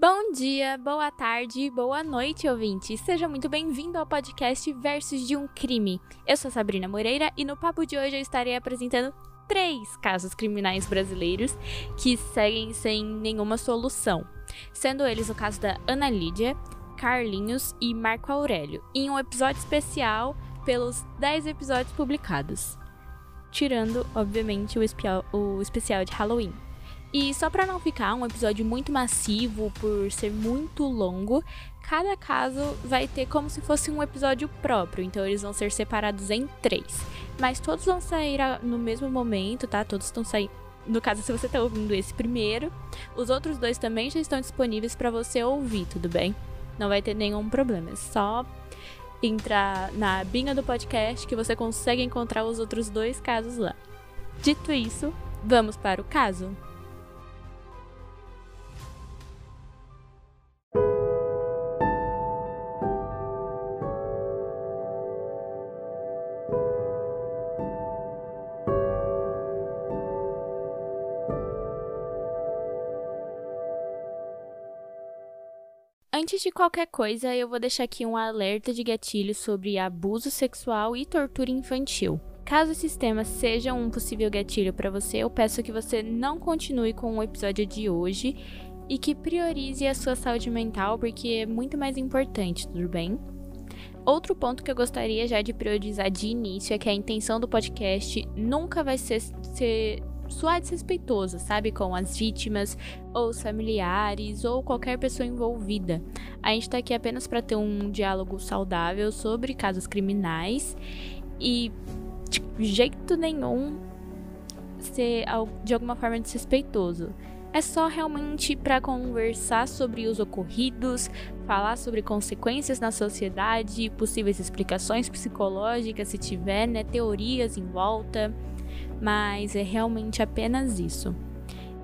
Bom dia, boa tarde, boa noite, ouvinte. Seja muito bem-vindo ao podcast Versos de um Crime. Eu sou Sabrina Moreira e no papo de hoje eu estarei apresentando três casos criminais brasileiros que seguem sem nenhuma solução, sendo eles o caso da Ana Lídia, Carlinhos e Marco Aurélio, em um episódio especial pelos 10 episódios publicados, tirando, obviamente, o, o especial de Halloween. E só para não ficar um episódio muito massivo por ser muito longo, cada caso vai ter como se fosse um episódio próprio, então eles vão ser separados em três. Mas todos vão sair no mesmo momento, tá? Todos estão saindo. No caso, se você está ouvindo esse primeiro, os outros dois também já estão disponíveis para você ouvir, tudo bem? Não vai ter nenhum problema, é só entrar na binha do podcast que você consegue encontrar os outros dois casos lá. Dito isso, vamos para o caso? Antes de qualquer coisa, eu vou deixar aqui um alerta de gatilho sobre abuso sexual e tortura infantil. Caso esses temas sejam um possível gatilho para você, eu peço que você não continue com o episódio de hoje e que priorize a sua saúde mental, porque é muito mais importante, tudo bem? Outro ponto que eu gostaria já de priorizar de início é que a intenção do podcast nunca vai ser, ser soar desrespeitoso, sabe? Com as vítimas, ou os familiares, ou qualquer pessoa envolvida. A gente tá aqui apenas para ter um diálogo saudável sobre casos criminais e de jeito nenhum ser de alguma forma desrespeitoso. É só realmente para conversar sobre os ocorridos, falar sobre consequências na sociedade, possíveis explicações psicológicas se tiver, né, teorias em volta mas é realmente apenas isso.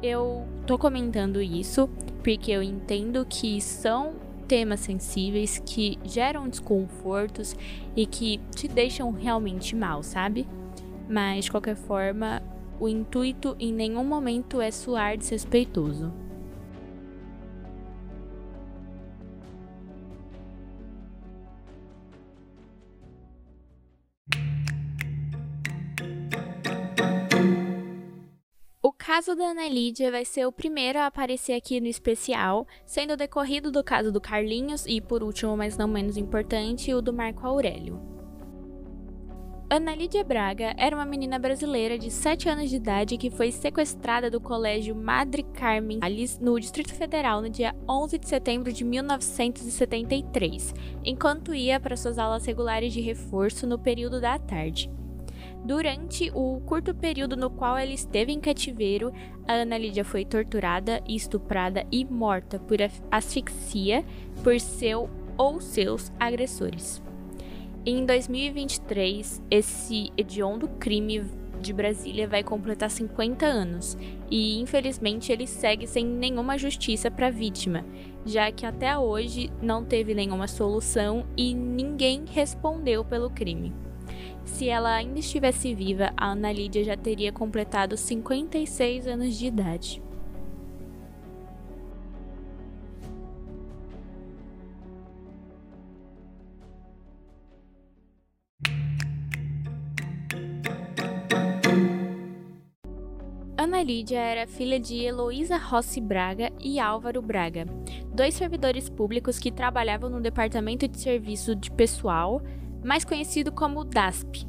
Eu tô comentando isso porque eu entendo que são temas sensíveis que geram desconfortos e que te deixam realmente mal, sabe? Mas de qualquer forma, o intuito em nenhum momento é soar desrespeitoso. Caso da Ana Lídia vai ser o primeiro a aparecer aqui no especial, sendo decorrido do caso do Carlinhos e, por último, mas não menos importante, o do Marco Aurélio. Ana Lídia Braga era uma menina brasileira de 7 anos de idade que foi sequestrada do colégio Madre Carmen Alice no Distrito Federal no dia 11 de setembro de 1973, enquanto ia para suas aulas regulares de reforço no período da tarde. Durante o curto período no qual ela esteve em cativeiro, a Ana Lídia foi torturada, estuprada e morta por asfixia por seu ou seus agressores. Em 2023, esse hediondo crime de Brasília vai completar 50 anos e, infelizmente, ele segue sem nenhuma justiça para a vítima, já que até hoje não teve nenhuma solução e ninguém respondeu pelo crime. Se ela ainda estivesse viva, a Ana Lídia já teria completado 56 anos de idade. Ana Lídia era filha de Heloísa Rossi Braga e Álvaro Braga, dois servidores públicos que trabalhavam no Departamento de Serviço de Pessoal mais conhecido como DASP,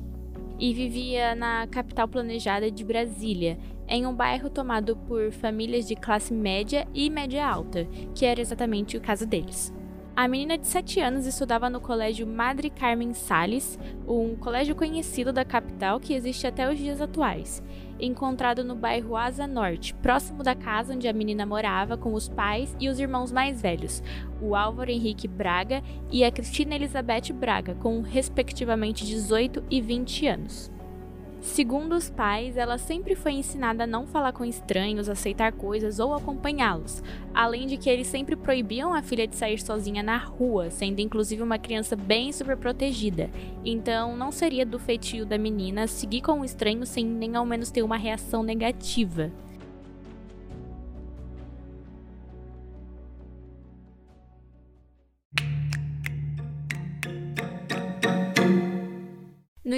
e vivia na capital planejada de Brasília, em um bairro tomado por famílias de classe média e média alta, que era exatamente o caso deles. A menina de 7 anos estudava no colégio Madre Carmen Sales, um colégio conhecido da capital que existe até os dias atuais, encontrado no bairro Asa Norte, próximo da casa onde a menina morava com os pais e os irmãos mais velhos, o Álvaro Henrique Braga e a Cristina Elizabeth Braga, com respectivamente 18 e 20 anos. Segundo os pais, ela sempre foi ensinada a não falar com estranhos, aceitar coisas ou acompanhá-los, além de que eles sempre proibiam a filha de sair sozinha na rua, sendo inclusive uma criança bem superprotegida. Então, não seria do feitio da menina seguir com um estranho sem nem ao menos ter uma reação negativa.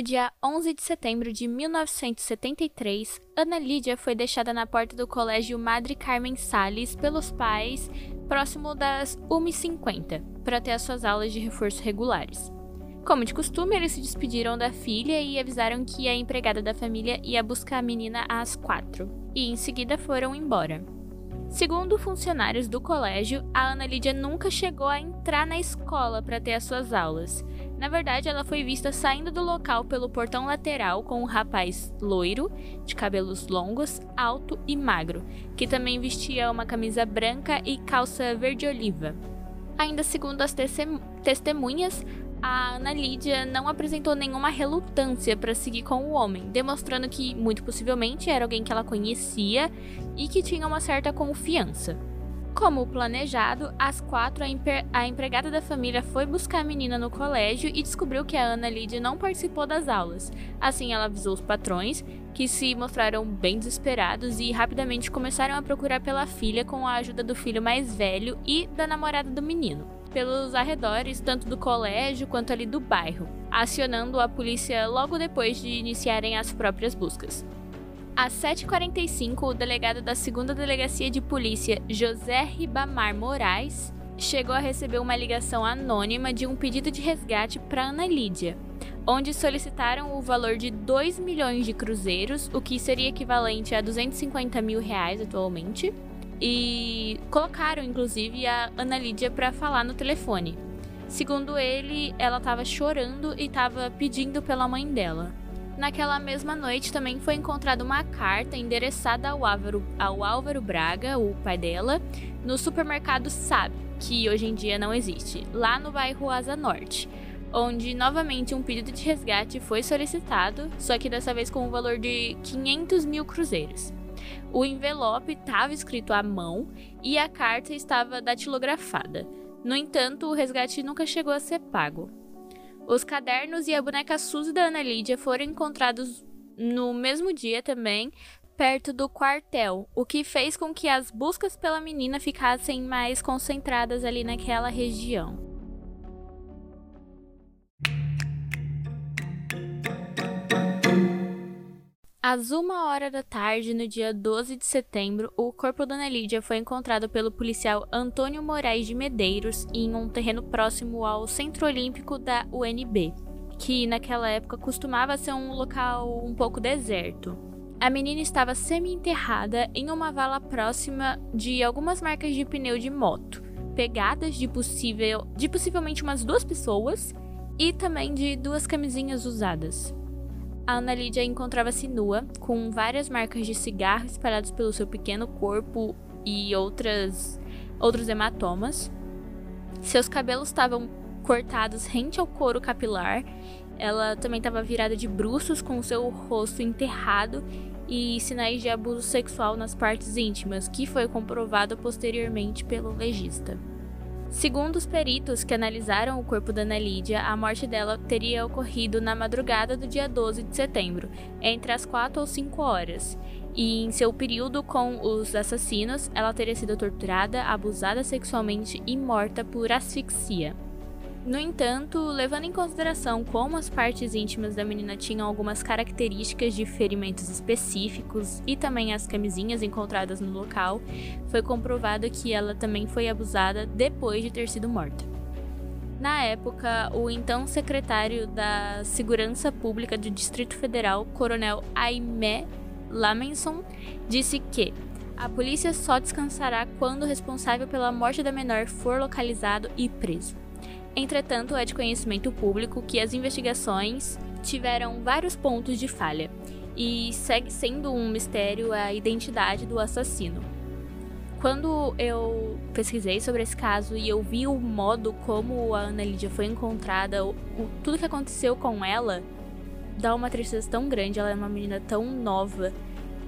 Dia 11 de setembro de 1973, Ana Lídia foi deixada na porta do colégio Madre Carmen Sales pelos pais, próximo das 1h50, para ter as suas aulas de reforço regulares. Como de costume, eles se despediram da filha e avisaram que a empregada da família ia buscar a menina às quatro, e em seguida foram embora. Segundo funcionários do colégio, a Ana Lídia nunca chegou a entrar na escola para ter as suas aulas. Na verdade, ela foi vista saindo do local pelo portão lateral com um rapaz loiro, de cabelos longos, alto e magro, que também vestia uma camisa branca e calça verde-oliva. Ainda segundo as testemunhas, a Ana Lídia não apresentou nenhuma relutância para seguir com o homem, demonstrando que, muito possivelmente, era alguém que ela conhecia e que tinha uma certa confiança. Como planejado, às quatro, a, a, empregada da família foi buscar a menina no colégio e descobriu que a Ana Lídia não participou das aulas. Assim, ela avisou os patrões, que se mostraram bem desesperados e rapidamente começaram a procurar pela filha com a ajuda do filho mais velho e da namorada do menino. Pelos arredores, tanto do colégio quanto ali do bairro, acionando a polícia logo depois de iniciarem as próprias buscas. Às 7h45, o delegado da 2 Delegacia de Polícia, José Ribamar Moraes, chegou a receber uma ligação anônima de um pedido de resgate para Ana Lídia, onde solicitaram o valor de 2 milhões de cruzeiros, o que seria equivalente a 250 mil reais atualmente, e colocaram inclusive a Ana Lídia para falar no telefone. Segundo ele, ela estava chorando e estava pedindo pela mãe dela. Naquela mesma noite também foi encontrada uma carta endereçada ao Álvaro, ao Álvaro Braga, o pai dela, no supermercado Sabe, que hoje em dia não existe, lá no bairro Asa Norte, onde novamente um pedido de resgate foi solicitado, só que dessa vez com o valor de 500 mil cruzeiros. O envelope estava escrito à mão e a carta estava datilografada. No entanto, o resgate nunca chegou a ser pago. Os cadernos e a boneca Suzy da Ana Lídia foram encontrados no mesmo dia também, perto do quartel, o que fez com que as buscas pela menina ficassem mais concentradas ali naquela região. Às uma hora da tarde, no dia 12 de setembro, o corpo da Ana Lídia foi encontrado pelo policial Antônio Moraes de Medeiros em um terreno próximo ao Centro Olímpico da UNB, que naquela época costumava ser um local um pouco deserto. A menina estava semi-enterrada em uma vala próxima de algumas marcas de pneu de moto, pegadas de possível, de possivelmente umas duas pessoas e também de duas camisinhas usadas a Ana Lídia encontrava-se nua, com várias marcas de cigarro espalhadas pelo seu pequeno corpo e outras, outros hematomas. Seus cabelos estavam cortados rente ao couro capilar. Ela também estava virada de bruços, com seu rosto enterrado e sinais de abuso sexual nas partes íntimas, que foi comprovado posteriormente pelo legista. Segundo os peritos que analisaram o corpo da Ana Lídia, a morte dela teria ocorrido na madrugada do dia 12 de setembro, entre as 4 ou 5 horas. E em seu período com os assassinos, ela teria sido torturada, abusada sexualmente e morta por asfixia. No entanto, levando em consideração como as partes íntimas da menina tinham algumas características de ferimentos específicos e também as camisinhas encontradas no local, foi comprovado que ela também foi abusada depois de ter sido morta. Na época, o então secretário da Segurança Pública do Distrito Federal, Coronel Aimé Lamenson, disse que a polícia só descansará quando o responsável pela morte da menor for localizado e preso. Entretanto, é de conhecimento público que as investigações tiveram vários pontos de falha e segue sendo um mistério a identidade do assassino. Quando eu pesquisei sobre esse caso e eu vi o modo como a Ana Lídia foi encontrada, o, tudo que aconteceu com ela, dá uma tristeza tão grande. Ela é uma menina tão nova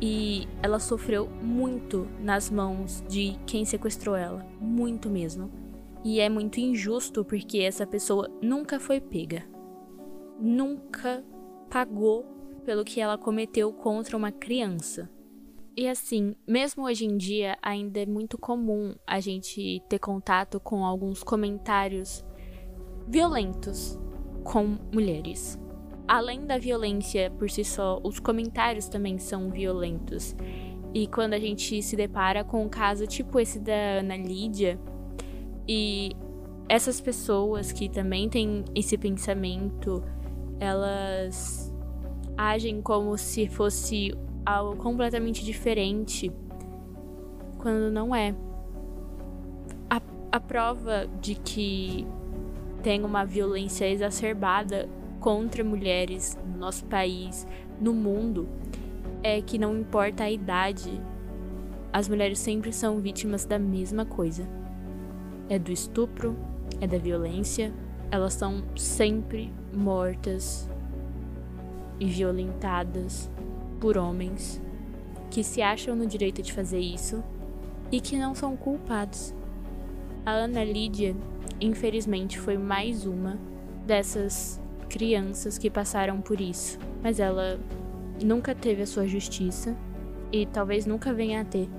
e ela sofreu muito nas mãos de quem sequestrou ela, muito mesmo. E é muito injusto porque essa pessoa nunca foi pega. Nunca pagou pelo que ela cometeu contra uma criança. E assim, mesmo hoje em dia, ainda é muito comum a gente ter contato com alguns comentários violentos com mulheres. além da violência por si só, os comentários também são violentos. E quando a gente se depara com um caso tipo esse da Ana Lídia, e essas pessoas que também têm esse pensamento, elas agem como se fosse algo completamente diferente, quando não é. A, a prova de que tem uma violência exacerbada contra mulheres no nosso país, no mundo, é que não importa a idade, as mulheres sempre são vítimas da mesma coisa. É do estupro, é da violência, elas são sempre mortas e violentadas por homens que se acham no direito de fazer isso e que não são culpados. A Ana Lídia, infelizmente, foi mais uma dessas crianças que passaram por isso, mas ela nunca teve a sua justiça e talvez nunca venha a ter,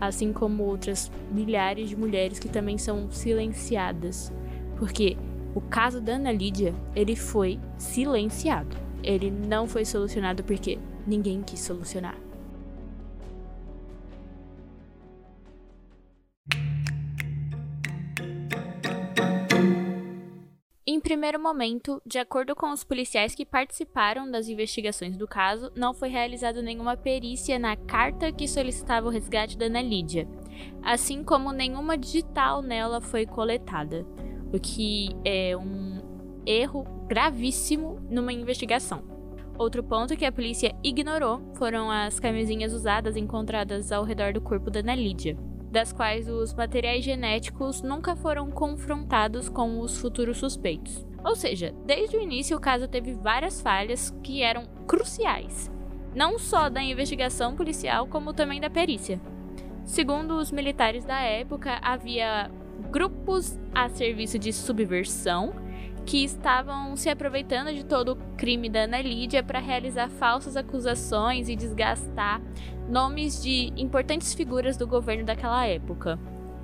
assim como outras milhares de mulheres que também são silenciadas, porque o caso da Ana Lídia, ele foi silenciado. Ele não foi solucionado porque ninguém quis solucionar. Em primeiro momento, de acordo com os policiais que participaram das investigações do caso, não foi realizada nenhuma perícia na carta que solicitava o resgate da Ana Lídia, assim como nenhuma digital nela foi coletada, o que é um erro gravíssimo numa investigação. Outro ponto que a polícia ignorou foram as camisinhas usadas encontradas ao redor do corpo da Ana Lídia das quais os materiais genéticos nunca foram confrontados com os futuros suspeitos. Ou seja, desde o início o caso teve várias falhas que eram cruciais, não só da investigação policial, como também da perícia. Segundo os militares da época, havia grupos a serviço de subversão que estavam se aproveitando de todo o crime da Ana Lídia para realizar falsas acusações e desgastar nomes de importantes figuras do governo daquela época.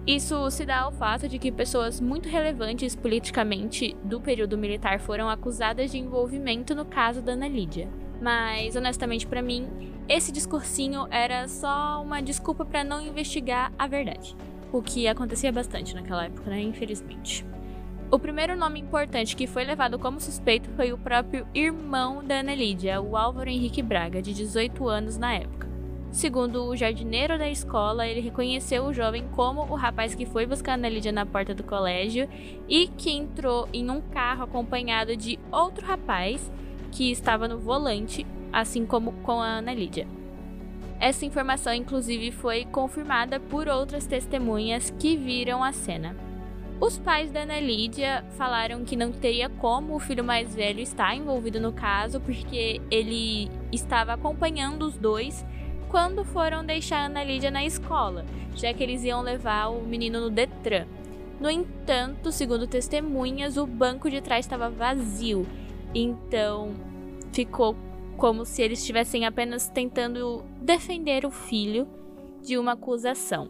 Isso se dá ao fato de que pessoas muito relevantes politicamente do período militar foram acusadas de envolvimento no caso da Ana Lídia. Mas, honestamente, para mim, esse discursinho era só uma desculpa para não investigar a verdade. O que acontecia bastante naquela época, né? Infelizmente. O primeiro nome importante que foi levado como suspeito foi o próprio irmão da Ana Lídia, o Álvaro Henrique Braga, de 18 anos na época. Segundo o jardineiro da escola, ele reconheceu o jovem como o rapaz que foi buscar Ana Lídia na porta do colégio e que entrou em um carro acompanhado de outro rapaz que estava no volante, assim como com a Ana Lídia. Essa informação, inclusive, foi confirmada por outras testemunhas que viram a cena. Os pais da Ana Lídia falaram que não teria como o filho mais velho estar envolvido no caso, porque ele estava acompanhando os dois quando foram deixar a Ana Lídia na escola, já que eles iam levar o menino no Detran. No entanto, segundo testemunhas, o banco de trás estava vazio, então ficou como se eles estivessem apenas tentando defender o filho de uma acusação,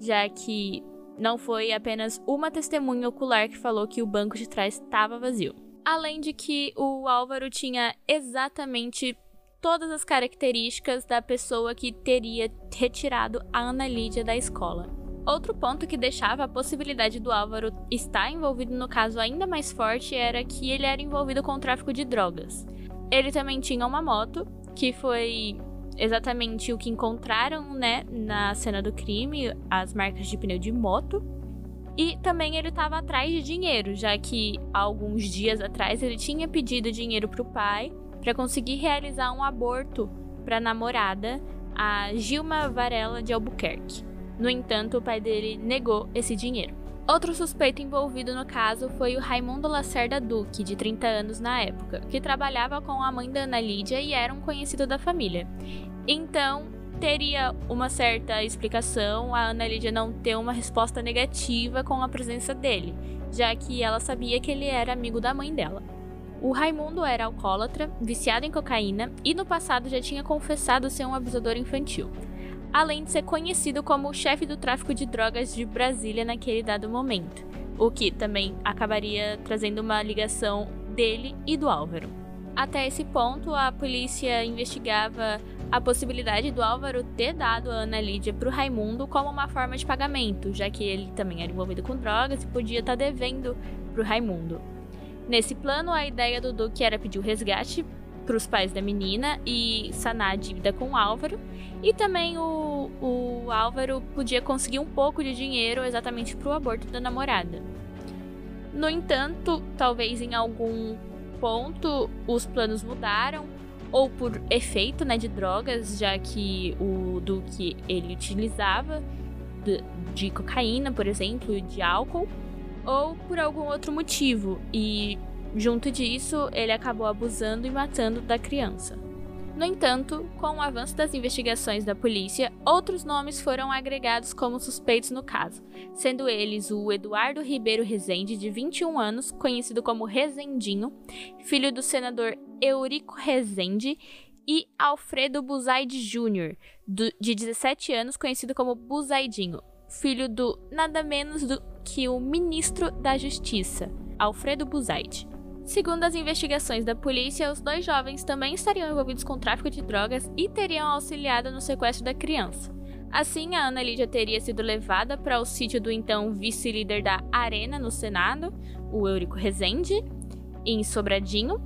já que não foi apenas uma testemunha ocular que falou que o banco de trás estava vazio. Além de que o Álvaro tinha exatamente todas as características da pessoa que teria retirado a Ana Lídia da escola. Outro ponto que deixava a possibilidade do Álvaro estar envolvido no caso ainda mais forte era que ele era envolvido com o tráfico de drogas. Ele também tinha uma moto, que foi exatamente o que encontraram, né, na cena do crime, as marcas de pneu de moto. E também ele estava atrás de dinheiro, já que alguns dias atrás ele tinha pedido dinheiro para o pai para conseguir realizar um aborto para a namorada, a Gilma Varela de Albuquerque. No entanto, o pai dele negou esse dinheiro. Outro suspeito envolvido no caso foi o Raimundo Lacerda Duque, de 30 anos na época, que trabalhava com a mãe da Ana Lídia e era um conhecido da família. Então, teria uma certa explicação a Ana Lídia não ter uma resposta negativa com a presença dele, já que ela sabia que ele era amigo da mãe dela. O Raimundo era alcoólatra, viciado em cocaína e no passado já tinha confessado ser um abusador infantil além de ser conhecido como o chefe do tráfico de drogas de Brasília naquele dado momento, o que também acabaria trazendo uma ligação dele e do Álvaro. Até esse ponto, a polícia investigava a possibilidade do Álvaro ter dado a Ana Lídia para o Raimundo como uma forma de pagamento, já que ele também era envolvido com drogas e podia estar tá devendo para o Raimundo. Nesse plano, a ideia do Duque era pedir o resgate para os pais da menina e sanar a dívida com o Álvaro. E também o, o Álvaro podia conseguir um pouco de dinheiro exatamente para o aborto da namorada. No entanto, talvez em algum ponto os planos mudaram, ou por efeito né, de drogas, já que o Duque ele utilizava de, de cocaína, por exemplo, de álcool, ou por algum outro motivo. E Junto disso, ele acabou abusando e matando da criança. No entanto, com o avanço das investigações da polícia, outros nomes foram agregados como suspeitos no caso, sendo eles o Eduardo Ribeiro Rezende, de 21 anos, conhecido como Rezendinho, filho do senador Eurico Rezende, e Alfredo Buzaide Jr., de 17 anos, conhecido como Buzaidinho, filho do nada menos do que o ministro da Justiça, Alfredo Buzaide. Segundo as investigações da polícia, os dois jovens também estariam envolvidos com tráfico de drogas e teriam auxiliado no sequestro da criança. Assim, a Ana Lídia teria sido levada para o sítio do então vice-líder da Arena no Senado, o Eurico Rezende, em Sobradinho,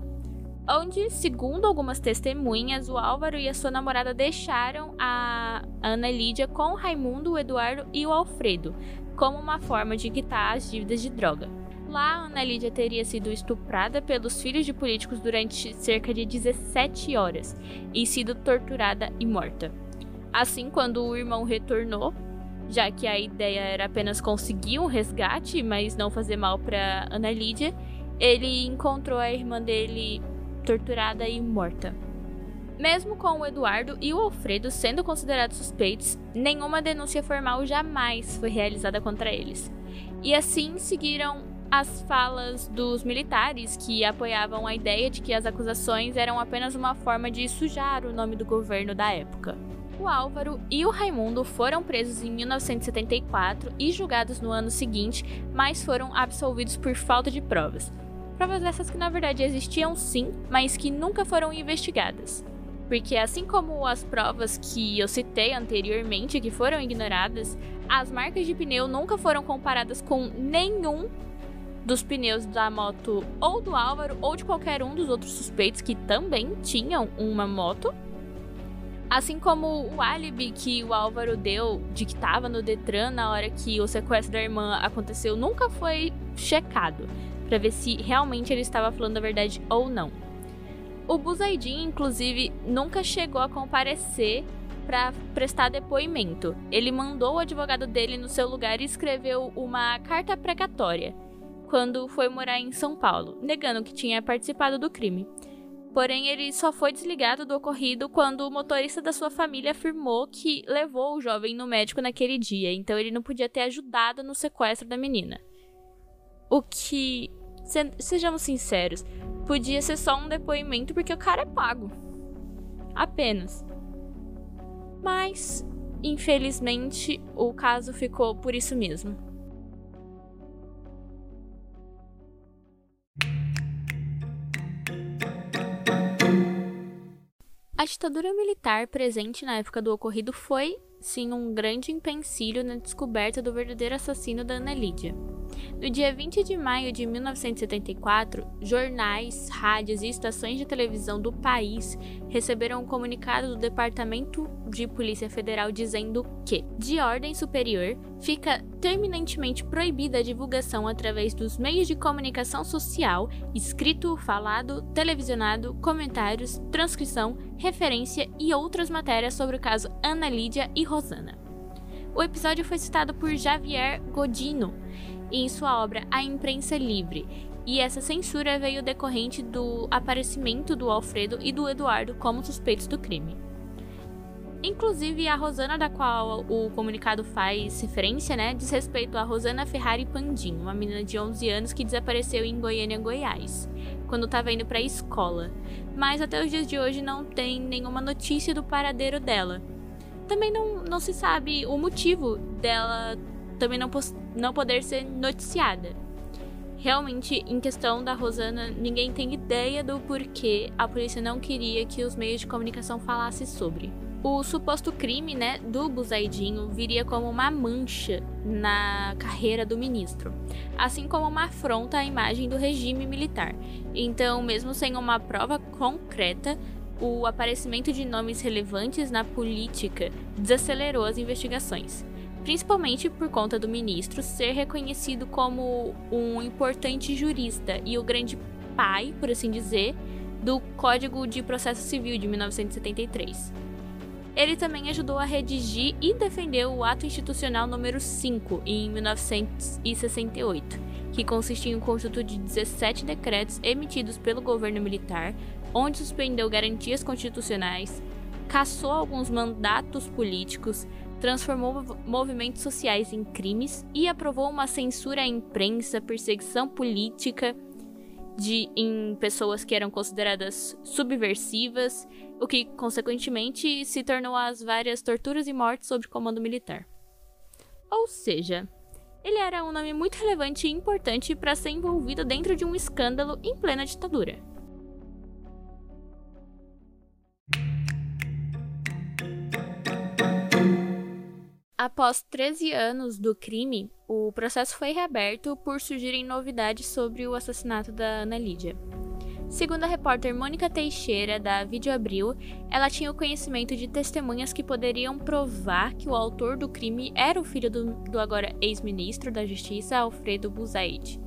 onde, segundo algumas testemunhas, o Álvaro e a sua namorada deixaram a Ana Lídia com o Raimundo, o Eduardo e o Alfredo, como uma forma de quitar as dívidas de droga. Lá, Ana Lídia teria sido estuprada pelos filhos de políticos durante cerca de 17 horas e sido torturada e morta. Assim, quando o irmão retornou, já que a ideia era apenas conseguir um resgate, mas não fazer mal para Ana Lídia, ele encontrou a irmã dele torturada e morta. Mesmo com o Eduardo e o Alfredo sendo considerados suspeitos, nenhuma denúncia formal jamais foi realizada contra eles. E assim seguiram as falas dos militares que apoiavam a ideia de que as acusações eram apenas uma forma de sujar o nome do governo da época. O Álvaro e o Raimundo foram presos em 1974 e julgados no ano seguinte, mas foram absolvidos por falta de provas. Provas essas que na verdade existiam sim, mas que nunca foram investigadas. Porque assim como as provas que eu citei anteriormente que foram ignoradas, as marcas de pneu nunca foram comparadas com nenhum dos pneus da moto ou do Álvaro ou de qualquer um dos outros suspeitos que também tinham uma moto. Assim como o álibi que o Álvaro deu de que estava no Detran na hora que o sequestro da irmã aconteceu nunca foi checado para ver se realmente ele estava falando a verdade ou não. O Buzaidin, inclusive, nunca chegou a comparecer para prestar depoimento. Ele mandou o advogado dele no seu lugar e escreveu uma carta precatória quando foi morar em São Paulo, negando que tinha participado do crime. Porém, ele só foi desligado do ocorrido quando o motorista da sua família afirmou que levou o jovem no médico naquele dia, então ele não podia ter ajudado no sequestro da menina. O que, se, sejamos sinceros, podia ser só um depoimento porque o cara é pago. Apenas. Mas, infelizmente, o caso ficou por isso mesmo. A ditadura militar presente na época do ocorrido foi, sim, um grande empecilho na descoberta do verdadeiro assassino da Ana Lídia. No dia 20 de maio de 1974, jornais, rádios e estações de televisão do país receberam um comunicado do Departamento de Polícia Federal dizendo que, de ordem superior, fica terminantemente proibida a divulgação através dos meios de comunicação social, escrito, falado, televisionado, comentários, transcrição, referência e outras matérias sobre o caso Ana Lídia e Rosana. O episódio foi citado por Javier Godino em sua obra A Imprensa Livre, e essa censura veio decorrente do aparecimento do Alfredo e do Eduardo como suspeitos do crime. Inclusive, a Rosana, da qual o comunicado faz referência, né, diz respeito a Rosana Ferrari Pandim, uma menina de 11 anos que desapareceu em Goiânia, Goiás, quando estava indo para a escola. Mas até os dias de hoje não tem nenhuma notícia do paradeiro dela. Também não, não se sabe o motivo dela também não, não poder ser noticiada. Realmente, em questão da Rosana, ninguém tem ideia do porquê a polícia não queria que os meios de comunicação falassem sobre. O suposto crime, né, do Buzaidinho viria como uma mancha na carreira do ministro, assim como uma afronta à imagem do regime militar. Então, mesmo sem uma prova concreta, o aparecimento de nomes relevantes na política desacelerou as investigações principalmente por conta do ministro ser reconhecido como um importante jurista e o grande pai, por assim dizer, do Código de Processo Civil de 1973. Ele também ajudou a redigir e defender o Ato Institucional número 5 em 1968, que consistia em um conjunto de 17 decretos emitidos pelo governo militar, onde suspendeu garantias constitucionais, cassou alguns mandatos políticos, transformou movimentos sociais em crimes e aprovou uma censura à imprensa, perseguição política de, em pessoas que eram consideradas subversivas, o que consequentemente se tornou as várias torturas e mortes sob comando militar. Ou seja, ele era um nome muito relevante e importante para ser envolvido dentro de um escândalo em plena ditadura. Após 13 anos do crime, o processo foi reaberto por surgirem novidades sobre o assassinato da Ana Lídia. Segundo a repórter Mônica Teixeira, da Vídeo Abril, ela tinha o conhecimento de testemunhas que poderiam provar que o autor do crime era o filho do, do agora ex-ministro da Justiça, Alfredo Buzaid.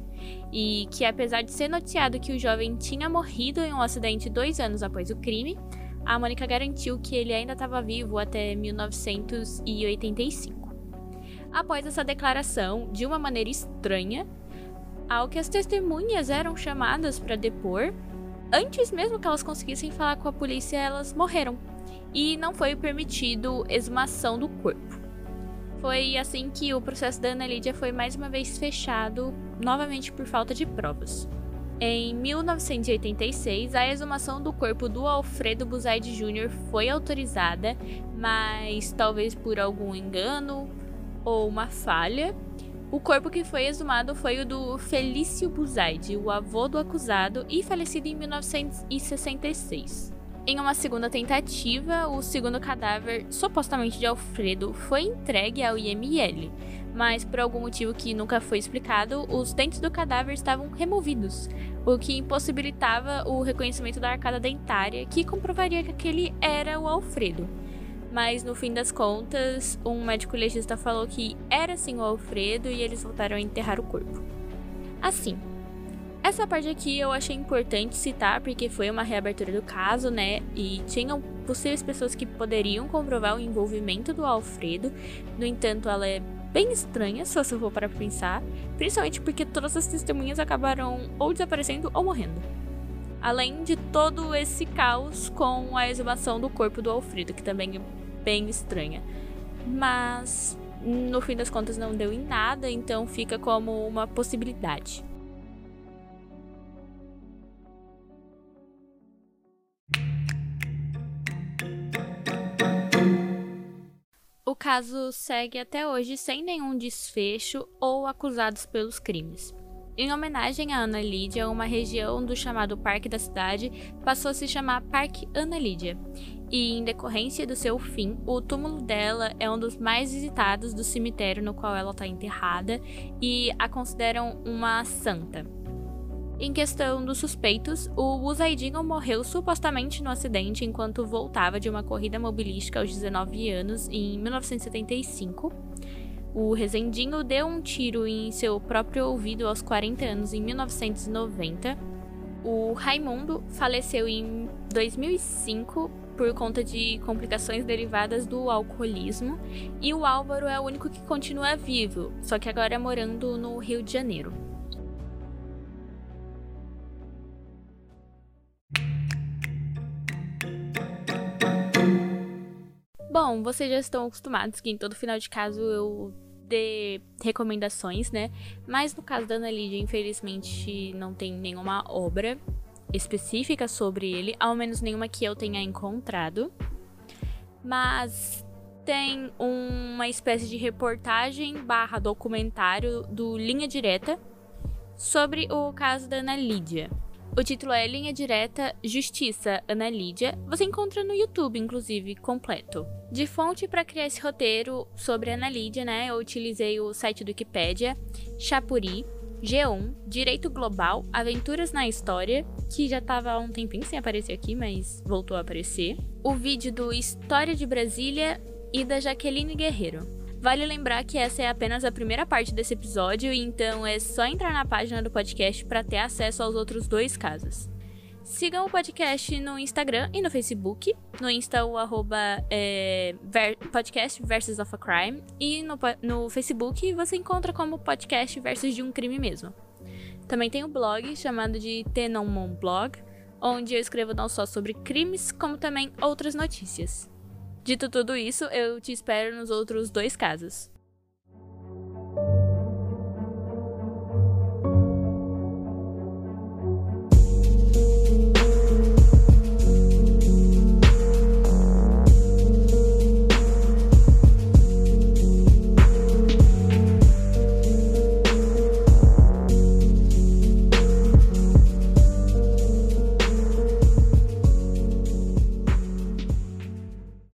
E que, apesar de ser noticiado que o jovem tinha morrido em um acidente dois anos após o crime, a Mônica garantiu que ele ainda estava vivo até 1985. Após essa declaração, de uma maneira estranha, ao que as testemunhas eram chamadas para depor, antes mesmo que elas conseguissem falar com a polícia, elas morreram e não foi permitido exumação do corpo. Foi assim que o processo da Ana Lídia foi mais uma vez fechado, novamente por falta de provas. Em 1986, a exumação do corpo do Alfredo Buzaide Jr. foi autorizada, mas talvez por algum engano ou uma falha, o corpo que foi exumado foi o do Felício Buzaide, o avô do acusado e falecido em 1966. Em uma segunda tentativa, o segundo cadáver, supostamente de Alfredo, foi entregue ao IML, mas por algum motivo que nunca foi explicado, os dentes do cadáver estavam removidos, o que impossibilitava o reconhecimento da arcada dentária, que comprovaria que aquele era o Alfredo. Mas no fim das contas, um médico legista falou que era sim o Alfredo e eles voltaram a enterrar o corpo. Assim, essa parte aqui eu achei importante citar porque foi uma reabertura do caso, né? E tinham possíveis pessoas que poderiam comprovar o envolvimento do Alfredo. No entanto, ela é bem estranha, se você for para pensar, principalmente porque todas as testemunhas acabaram ou desaparecendo ou morrendo. Além de todo esse caos com a exumação do corpo do Alfredo, que também é bem estranha. Mas no fim das contas não deu em nada, então fica como uma possibilidade. Caso segue até hoje sem nenhum desfecho ou acusados pelos crimes. Em homenagem a Ana Lídia, uma região do chamado Parque da Cidade passou a se chamar Parque Ana Lídia. E, em decorrência do seu fim, o túmulo dela é um dos mais visitados do cemitério no qual ela está enterrada e a consideram uma santa. Em questão dos suspeitos, o Usaidinho morreu supostamente no acidente enquanto voltava de uma corrida mobilística aos 19 anos em 1975. O Rezendinho deu um tiro em seu próprio ouvido aos 40 anos em 1990. O Raimundo faleceu em 2005 por conta de complicações derivadas do alcoolismo, e o Álvaro é o único que continua vivo, só que agora morando no Rio de Janeiro. Bom, vocês já estão acostumados que em todo final de caso eu dê recomendações, né? Mas no caso da Ana Lídia, infelizmente, não tem nenhuma obra específica sobre ele, ao menos nenhuma que eu tenha encontrado. Mas tem uma espécie de reportagem barra documentário do Linha Direta, sobre o caso da Ana Lídia. O título é Linha Direta Justiça Ana Lídia. Você encontra no YouTube, inclusive, completo. De fonte para criar esse roteiro sobre Ana Lídia, né? Eu utilizei o site do Wikipedia, Chapuri, G1, Direito Global, Aventuras na História, que já estava há um tempinho sem aparecer aqui, mas voltou a aparecer. O vídeo do História de Brasília e da Jaqueline Guerreiro. Vale lembrar que essa é apenas a primeira parte desse episódio, então é só entrar na página do podcast para ter acesso aos outros dois casos. Sigam o podcast no Instagram e no Facebook. No Insta, o arroba é, ver, podcast versus of a crime. E no, no Facebook você encontra como podcast versus de um crime mesmo. Também tem o blog chamado de Tenomon Blog, onde eu escrevo não só sobre crimes, como também outras notícias. Dito tudo isso, eu te espero nos outros dois casos.